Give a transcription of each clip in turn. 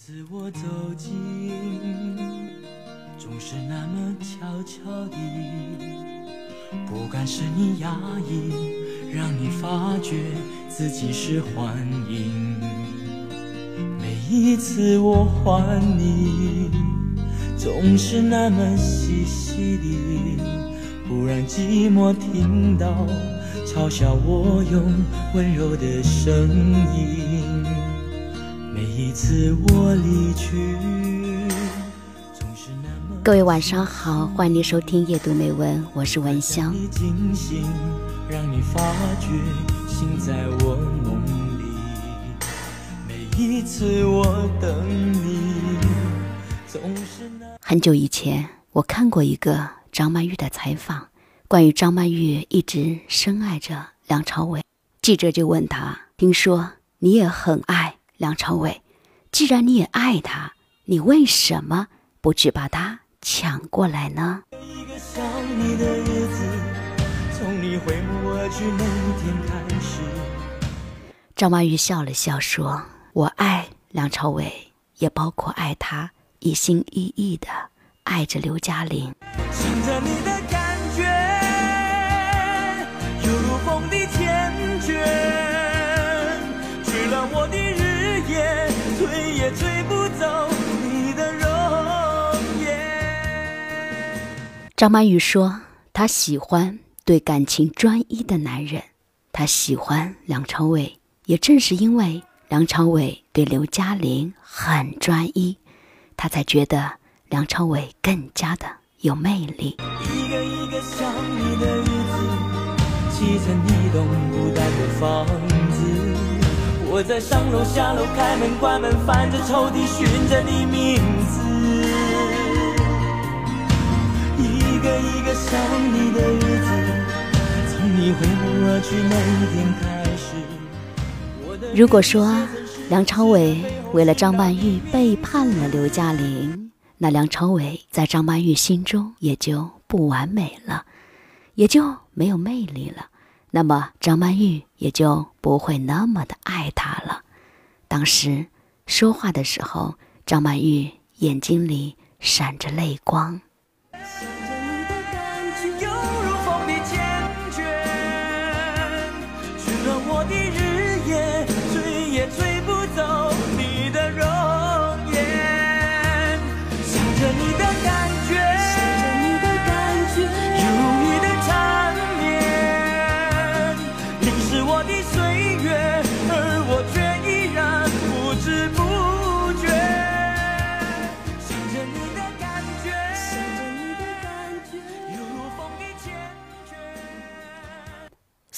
次我走近，总是那么悄悄地，不敢使你压抑，让你发觉自己是幻影。每一次我唤你，总是那么细细地，忽然寂寞听到嘲笑我用温柔的声音。每一次我离去，总是那么各位晚上好，欢迎你收听夜读美文，我是文香。你惊醒，让你发觉心在我梦里。每一次我等你，总是那很久以前，我看过一个张曼玉的采访，关于张曼玉一直深爱着梁朝伟。记者就问他：“听说你也很爱梁朝伟，既然你也爱他，你为什么不去把他抢过来呢一个想你的日子，从你回眸而去那天开始。？”张曼玉笑了笑说：“我爱梁朝伟，也包括爱他一心一意的爱着刘嘉玲。”寻着你的感觉，犹如风的缱绻，吹乱我的也吹不走你的容颜。张曼玉说：“她喜欢对感情专一的男人，她喜欢梁朝伟，也正是因为梁朝伟对刘嘉玲很专一，她才觉得梁朝伟更加的有魅力。一个一个想你的日子，砌成一栋孤单的房子。我在上楼下楼，开门关门，翻着抽屉寻着你名字。一个一个想你的日子，从你回眸而去那一天开始。我的如果说梁朝伟为了张曼玉背叛了刘嘉玲，那梁朝伟在张曼玉心中也就不完美了，也就没有魅力了。那么张曼玉也就不会那么的爱他了。当时说话的时候，张曼玉眼睛里闪着泪光。犹如风的缱绻，吹乱我的日夜，吹也吹不走你的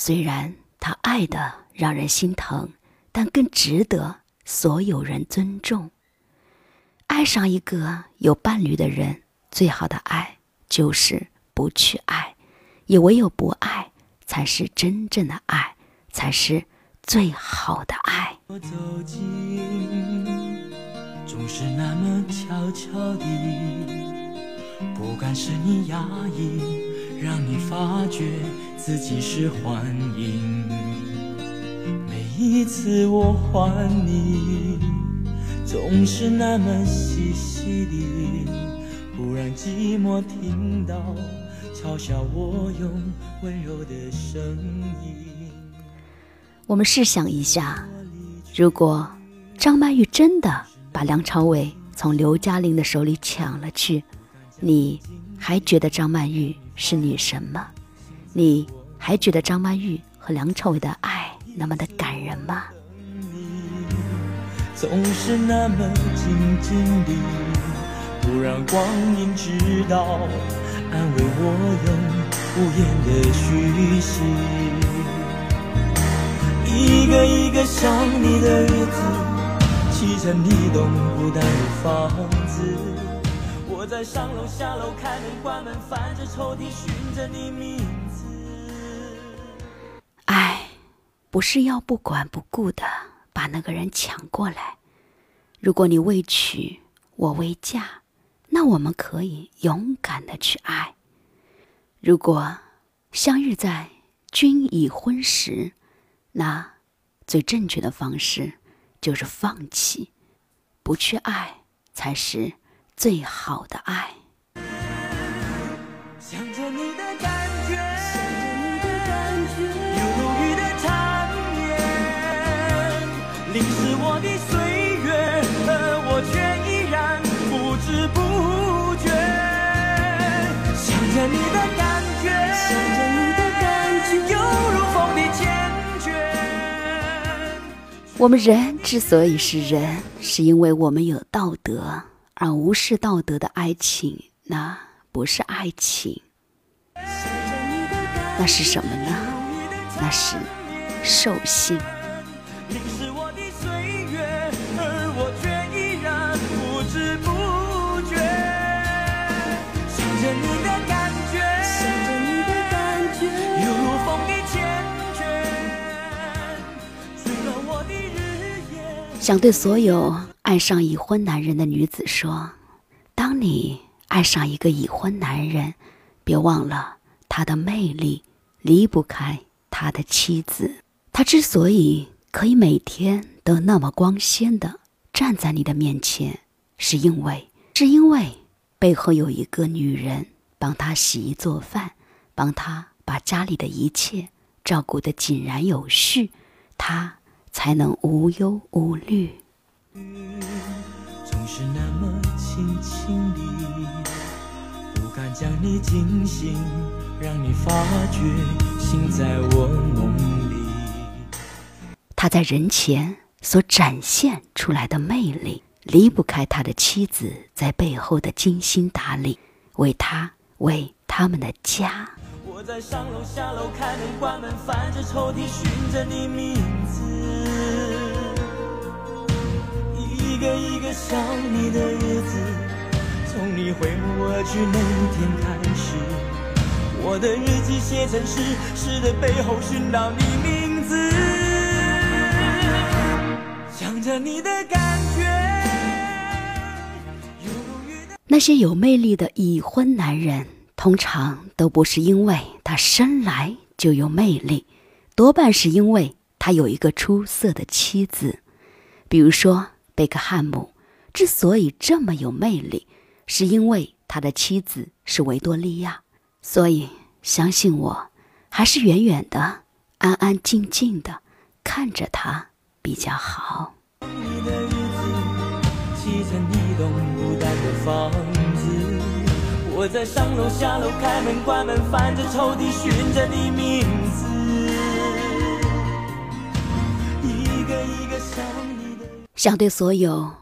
虽然他爱的让人心疼，但更值得所有人尊重。爱上一个有伴侣的人，最好的爱就是不去爱，也唯有不爱，才是真正的爱，才是最好的爱。我走近，总是那么悄悄地，不敢使你压抑，让你发觉自己是幻影。每一次我还你，总是那么细细地，忽然寂寞听到嘲笑我用温柔的声音。我们试想一下，如果张曼玉真的把梁朝伟从刘嘉玲的手里抢了去，你还觉得张曼玉是女神吗？你还觉得张曼玉和梁朝伟的爱那么的感人吗？总是那么静静地，不让光阴知道，安慰我用无言的讯息。一个一个想你的日子，砌成一栋孤单的房子。我在上楼下楼，开门关门，翻着抽屉寻着你名字。爱不是要不管不顾的把那个人抢过来。如果你未娶，我未嫁，那我们可以勇敢的去爱。如果相遇在君已婚时，那最正确的方式就是放弃，不去爱，才是最好的爱。想着你的感觉，犹如的缠绵，淋湿我的岁月，而我却依然不知不觉。想着你的感觉，想着你的感觉，犹如风的缱绻。我们人之所以是人，是因为我们有道德，而无视道德的爱情，那不是爱情，那是什么呢？那是兽性。淋湿我的岁月，而我却依然不知不觉。想着你的感觉，想着你的感觉，犹如风的缱绻，吹乱我的日夜。想对所有爱上已婚男人的女子说：当你爱上一个已婚男人，别忘了他的魅力离不开他的妻子。他之所以可以每天都那么光鲜的站在你的面前，是因为是因为背后有一个女人帮他洗衣做饭，帮他把家里的一切照顾得井然有序，他才能无忧无虑。总是那么轻轻地，不敢将你惊醒，让你发觉心在我梦里。他在人前所展现出来的魅力，离不开他的妻子在背后的精心打理，为他为他们的家。我在上楼下楼，开门关门，翻着抽屉寻着你名字，个一个想你的日子，从你回眸而去那天开始，我的日记写成诗，诗的背后寻到你名字，想着你的感觉，那些有魅力的已婚男人，通常都不是因为他生来就有魅力，多半是因为他有一个出色的妻子。比如说，贝克汉姆之所以这么有魅力，是因为他的妻子是维多利亚。所以，相信我，还是远远的、安安静静的看着他比较好。你的日子，砌成一栋孤单的房子。我在上楼下楼，开门关门，翻着抽屉寻着你名字，想对所有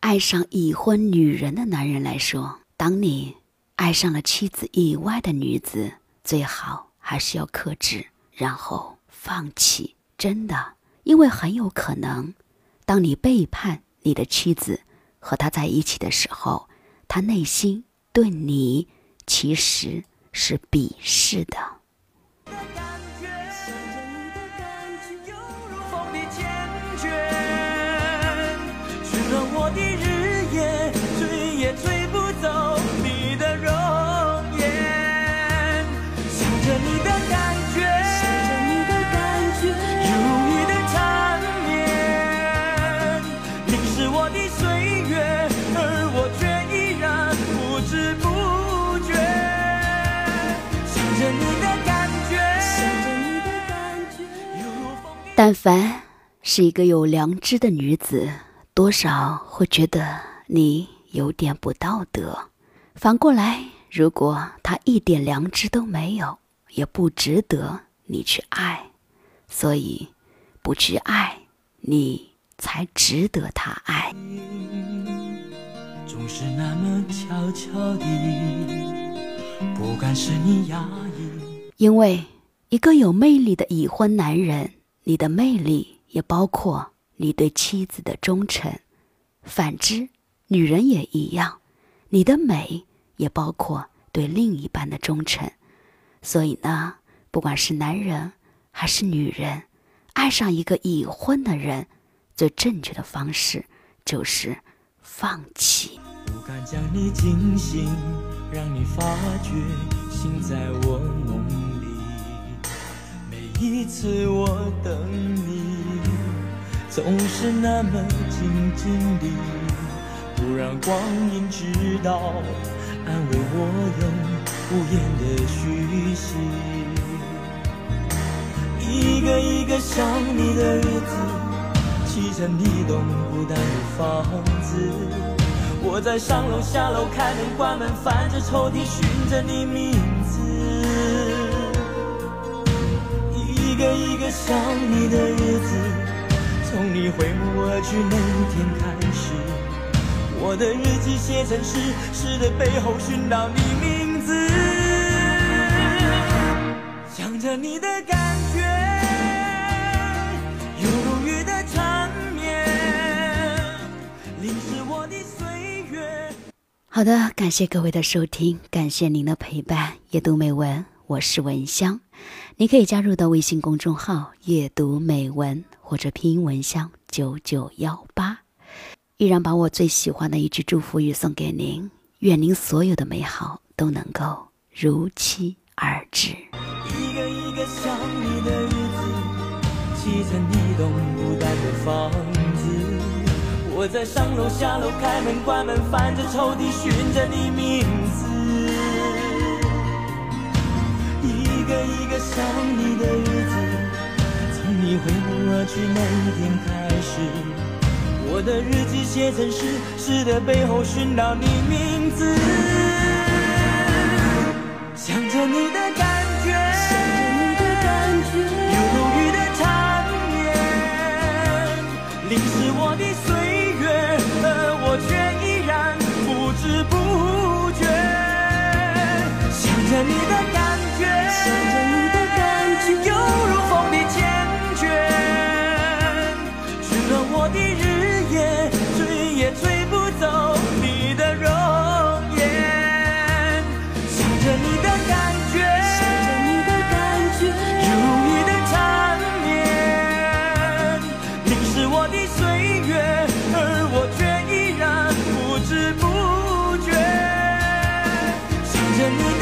爱上已婚女人的男人来说，当你爱上了妻子以外的女子，最好还是要克制，然后放弃。真的，因为很有可能，当你背叛你的妻子和他在一起的时候，他内心对你其实是鄙视的。淋湿我的岁月，而我却依然不知不觉。想着你的感觉，想着你的感觉，犹如风但凡是一个有良知的女子，多少会觉得你有点不道德。反过来，如果她一点良知都没有，也不值得你去爱。所以，不去爱，你才值得他爱。总是那么悄悄地，不敢使你压抑。因为一个有魅力的已婚男人，你的魅力也包括你对妻子的忠诚。反之，女人也一样，你的美也包括对另一半的忠诚。所以呢，不管是男人还是女人，爱上一个已婚的人，最正确的方式就是放弃。不敢将你惊醒，让你发觉心在我梦里。每一次我等你，总是那么静静地，不让光阴知道，安慰我用无言的讯息。一个一个想你的日子，砌成一栋孤单的房子。我在上楼下楼，开门关门，翻着抽屉寻着你名字。一个一个想你的日子，从你回眸而去那天开始，我的日记写成诗，诗的背后寻到你名字，想着你的感觉，犹好的，感谢各位的收听，感谢您的陪伴。阅读美文，我是文香。你可以加入到微信公众号“阅读美文”或者拼音文香九九幺八。依然把我最喜欢的一句祝福语送给您，愿您所有的美好都能够如期而至。一个一个想你的日子，砌成一栋孤单的房子。我在上楼下楼，开门关门，翻着抽屉寻着你名字。一个一个想你的日子，从你挥目而去那一天开始，我的日记写成诗，诗的背后寻到你名字，想着你的感 Hallelujah.